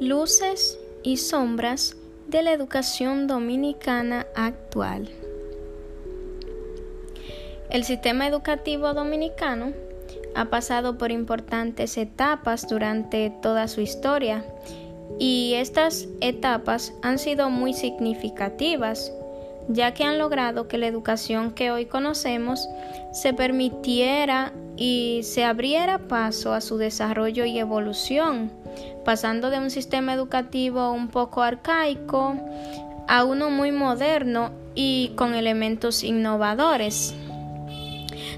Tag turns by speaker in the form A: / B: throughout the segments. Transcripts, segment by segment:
A: Luces y sombras de la educación dominicana actual. El sistema educativo dominicano ha pasado por importantes etapas durante toda su historia y estas etapas han sido muy significativas ya que han logrado que la educación que hoy conocemos se permitiera y se abriera paso a su desarrollo y evolución, pasando de un sistema educativo un poco arcaico a uno muy moderno y con elementos innovadores.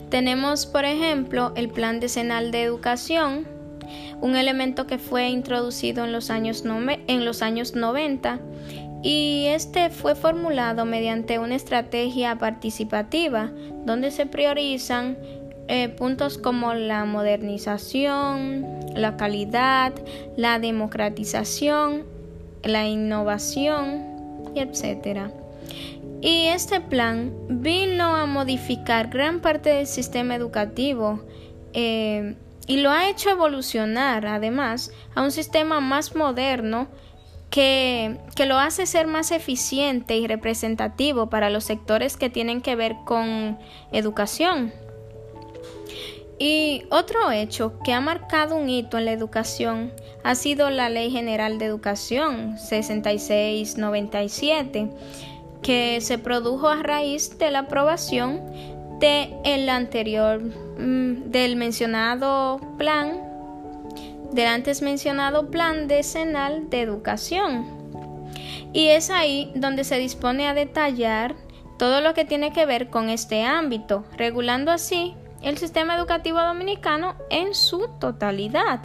A: Tenemos, por ejemplo, el Plan Decenal de Educación, un elemento que fue introducido en los años, en los años 90 y este fue formulado mediante una estrategia participativa donde se priorizan eh, puntos como la modernización, la calidad, la democratización, la innovación, etc. Y este plan vino a modificar gran parte del sistema educativo eh, y lo ha hecho evolucionar además a un sistema más moderno que, lo hace ser más eficiente y representativo para los sectores que tienen que ver con educación. Y otro hecho que ha marcado un hito en la educación ha sido la Ley General de Educación 6697, que se produjo a raíz de la aprobación de el anterior mm, del mencionado plan del antes mencionado Plan Decenal de Educación. Y es ahí donde se dispone a detallar todo lo que tiene que ver con este ámbito, regulando así el sistema educativo dominicano en su totalidad.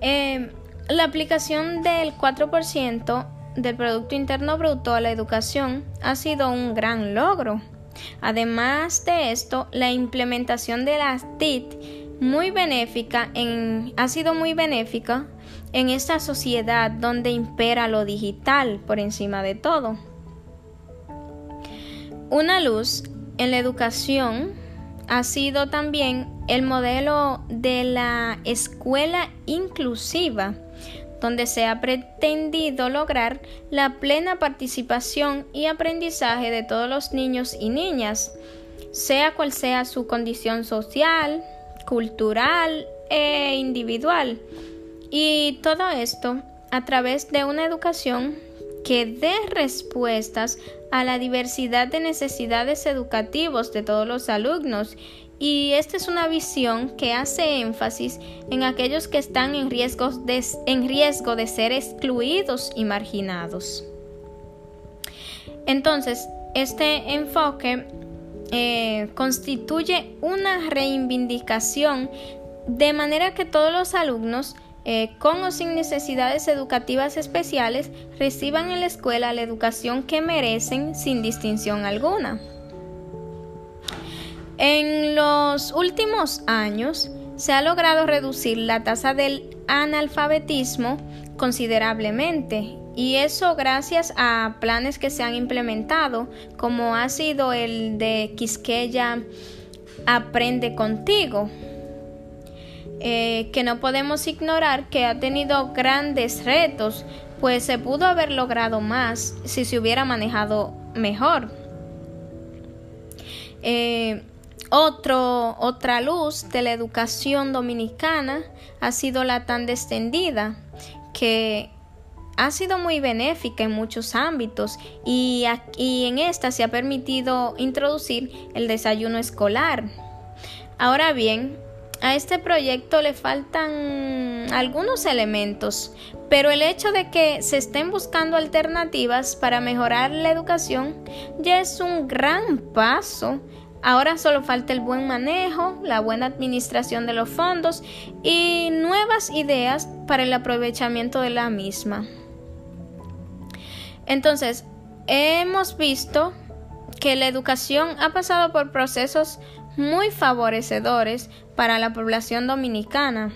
A: Eh, la aplicación del 4% del Producto Interno Bruto a la educación ha sido un gran logro. Además de esto, la implementación de las TIC muy benéfica en, ha sido muy benéfica en esta sociedad donde impera lo digital por encima de todo. Una luz en la educación ha sido también el modelo de la escuela inclusiva, donde se ha pretendido lograr la plena participación y aprendizaje de todos los niños y niñas, sea cual sea su condición social, cultural e individual. Y todo esto a través de una educación que dé respuestas a la diversidad de necesidades educativas de todos los alumnos y esta es una visión que hace énfasis en aquellos que están en, de, en riesgo de ser excluidos y marginados. Entonces, este enfoque eh, constituye una reivindicación de manera que todos los alumnos eh, con o sin necesidades educativas especiales reciban en la escuela la educación que merecen sin distinción alguna. En los últimos años se ha logrado reducir la tasa del analfabetismo considerablemente y eso gracias a planes que se han implementado, como ha sido el de Quisqueya Aprende contigo, eh, que no podemos ignorar que ha tenido grandes retos, pues se pudo haber logrado más si se hubiera manejado mejor. Eh, otro, otra luz de la educación dominicana ha sido la tan descendida, que ha sido muy benéfica en muchos ámbitos y, en esta se ha permitido introducir el desayuno escolar. Ahora bien, a este proyecto le faltan algunos elementos, pero el hecho de que se estén buscando alternativas para mejorar la educación ya es un gran paso. Ahora solo falta el buen manejo, la buena administración de los fondos y nuevas ideas para el aprovechamiento de la misma. Entonces, hemos visto que la educación ha pasado por procesos muy favorecedores para la población dominicana.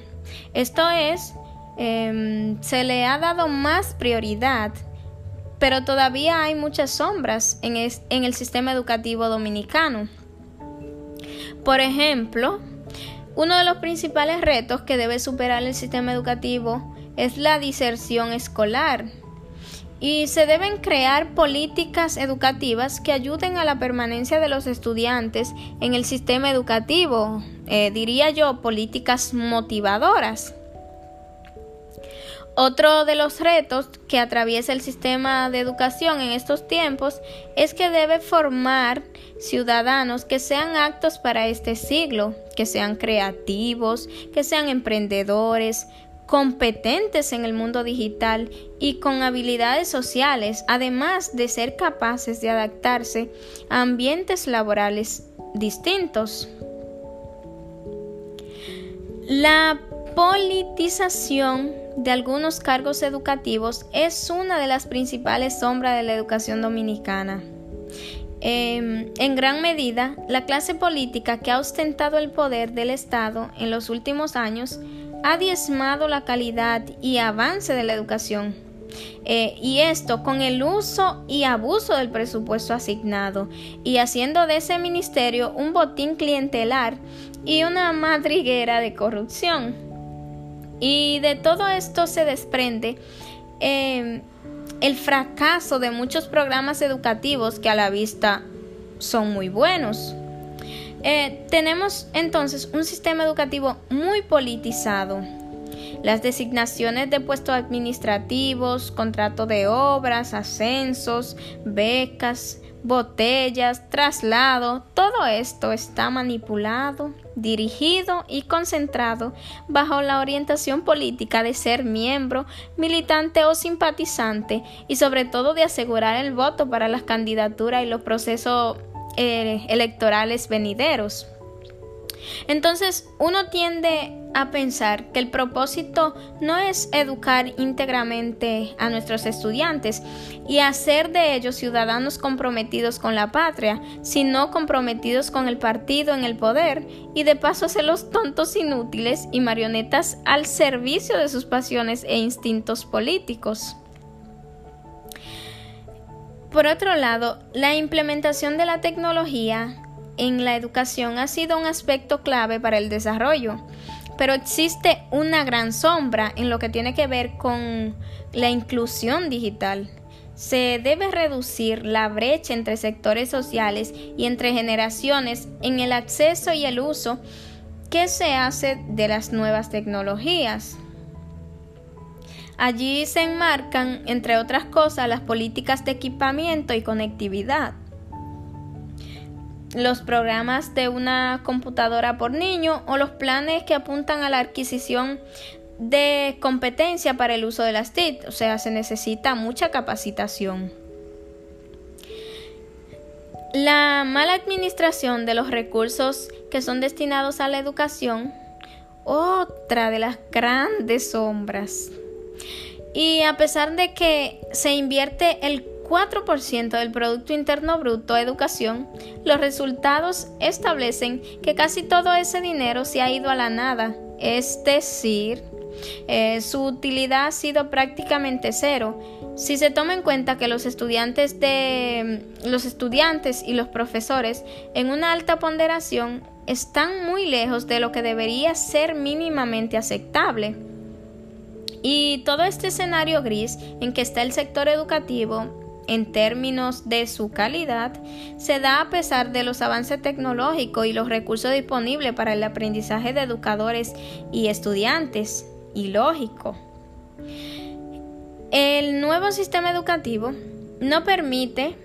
A: Esto es, em, se le ha dado más prioridad, pero todavía hay muchas sombras en, en el sistema educativo dominicano. Por ejemplo, uno de los principales retos que debe superar el sistema educativo es la diserción escolar y se deben crear políticas educativas que ayuden a la permanencia de los estudiantes en el sistema educativo, eh, diría yo, políticas motivadoras. Otro de los retos que atraviesa el sistema de educación en estos tiempos es que debe formar ciudadanos que sean aptos para este siglo, que sean creativos, que sean emprendedores, competentes en el mundo digital y con habilidades sociales, además de ser capaces de adaptarse a ambientes laborales distintos. La politización de algunos cargos educativos es una de las principales sombras de la educación dominicana. Em, en gran medida, la clase política que ha ostentado el poder del Estado en los últimos años ha diezmado la calidad y avance de la educación. Eh, y esto con el uso y abuso del presupuesto asignado y haciendo de ese ministerio un botín clientelar y una madriguera de corrupción. Y de todo esto se desprende em, el fracaso de muchos programas educativos que a la vista son muy buenos. Eh, tenemos entonces un sistema educativo muy politizado. Las designaciones de puestos administrativos, contrato de obras, ascensos, becas, botellas, traslado, todo esto está manipulado, dirigido y concentrado bajo la orientación política de ser miembro, militante o simpatizante y sobre todo de asegurar el voto para las candidaturas y los procesos eh, electorales venideros. Entonces, uno tiende a pensar que el propósito no es educar íntegramente a nuestros estudiantes y hacer de ellos ciudadanos comprometidos con la patria, sino comprometidos con el partido en el poder y de paso hacerlos tontos inútiles y marionetas al servicio de sus pasiones e instintos políticos. Por otro lado, la implementación de la tecnología en la educación ha sido un aspecto clave para el desarrollo, pero existe una gran sombra en lo que tiene que ver con la inclusión digital. Se debe reducir la brecha entre sectores sociales y entre generaciones en el acceso y el uso que se hace de las nuevas tecnologías. Allí se enmarcan, entre otras cosas, las políticas de equipamiento y conectividad, los programas de una computadora por niño o los planes que apuntan a la adquisición de competencia para el uso de las TIC, o sea, se necesita mucha capacitación. La mala administración de los recursos que son destinados a la educación, otra de las grandes sombras. Y a pesar de que se invierte el 4% del Producto Interno Bruto a educación, los resultados establecen que casi todo ese dinero se ha ido a la nada, es decir, eh, su utilidad ha sido prácticamente cero. Si se toma en cuenta que los estudiantes de los estudiantes y los profesores en una alta ponderación están muy lejos de lo que debería ser mínimamente aceptable. Y todo este escenario gris en que está el sector educativo en términos de su calidad se da a pesar de los avances tecnológicos y los recursos disponibles para el aprendizaje de educadores y estudiantes. Y lógico. El nuevo sistema educativo no permite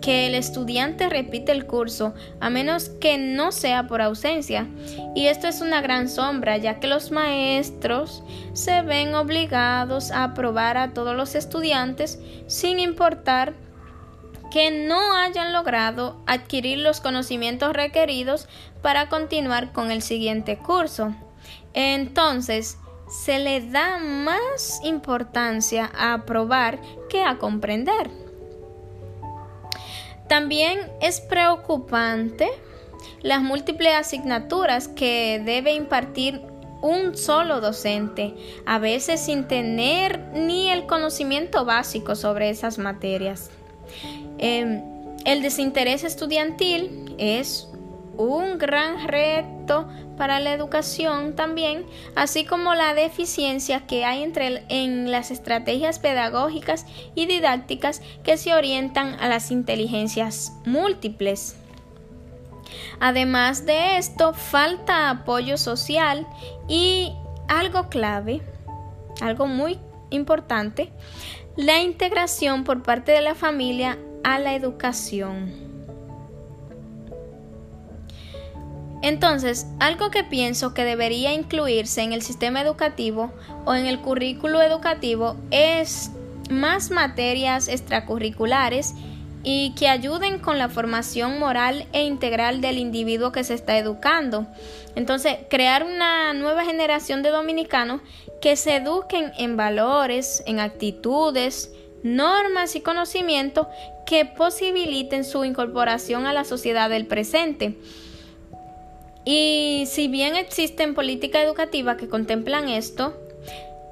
A: que el estudiante repite el curso a menos que no sea por ausencia. Y esto es una gran sombra, ya que los maestros se ven obligados a aprobar a todos los estudiantes sin importar que no hayan logrado adquirir los conocimientos requeridos para continuar con el siguiente curso. Entonces, se le da más importancia a aprobar que a comprender. También es preocupante las múltiples asignaturas que debe impartir un solo docente, a veces sin tener ni el conocimiento básico sobre esas materias. Em, el desinterés estudiantil es un gran reto para la educación también, así como la deficiencia que hay entre en las estrategias pedagógicas y didácticas que se orientan a las inteligencias múltiples. Además de esto, falta apoyo social y algo clave, algo muy importante, la integración por parte de la familia a la educación. Entonces, algo que pienso que debería incluirse en el sistema educativo o en el currículo educativo es más materias extracurriculares y que ayuden con la formación moral e integral del individuo que se está educando. Entonces, crear una nueva generación de dominicanos que se eduquen en valores, en actitudes, normas y conocimientos que posibiliten su incorporación a la sociedad del presente. Y si bien existen políticas educativas que contemplan esto,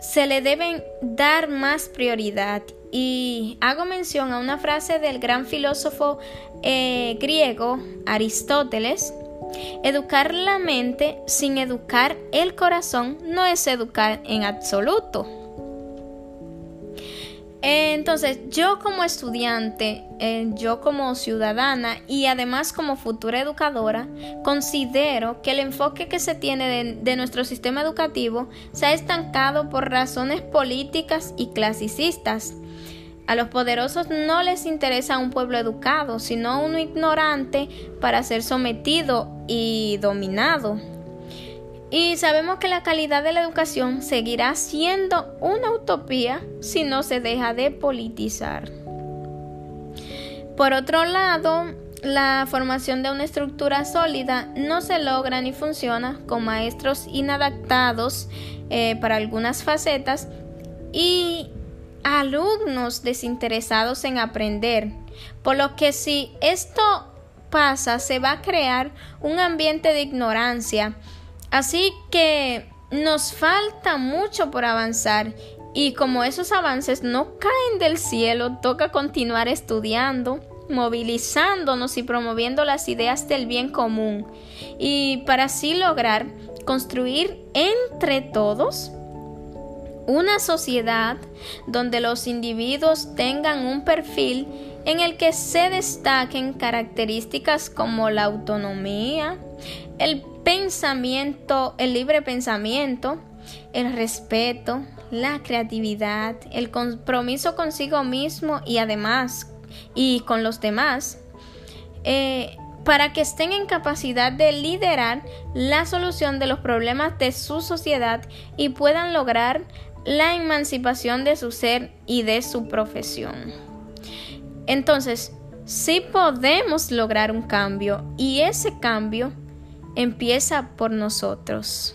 A: se le deben dar más prioridad. Y hago mención a una frase del gran filósofo eh, griego Aristóteles, educar la mente sin educar el corazón no es educar en absoluto. Entonces, yo como estudiante, eh, yo como ciudadana y además como futura educadora, considero que el enfoque que se tiene de, nuestro sistema educativo se ha estancado por razones políticas y clasicistas. A los poderosos no les interesa un pueblo educado, sino uno ignorante para ser sometido y dominado. Y sabemos que la calidad de la educación seguirá siendo una utopía si no se deja de politizar. Por otro lado, la formación de una estructura sólida no se logra ni funciona con maestros inadaptados eh, para algunas facetas y alumnos desinteresados en aprender. Por lo que si esto pasa, se va a crear un ambiente de ignorancia Así que nos falta mucho por avanzar. Y como esos avances no caen del cielo, toca continuar estudiando, movilizándonos y promoviendo las ideas del bien común. Y para así lograr construir entre todos una sociedad donde los individuos tengan un perfil en el que se destaquen características como la autonomía, el pensamiento, el libre pensamiento, el respeto, la creatividad, el compromiso consigo mismo y además y con los demás, eh, para que estén en capacidad de liderar la solución de los problemas de su sociedad y puedan lograr la emancipación de su ser y de su profesión. Entonces, sí podemos lograr un cambio y ese cambio empieza por nosotros.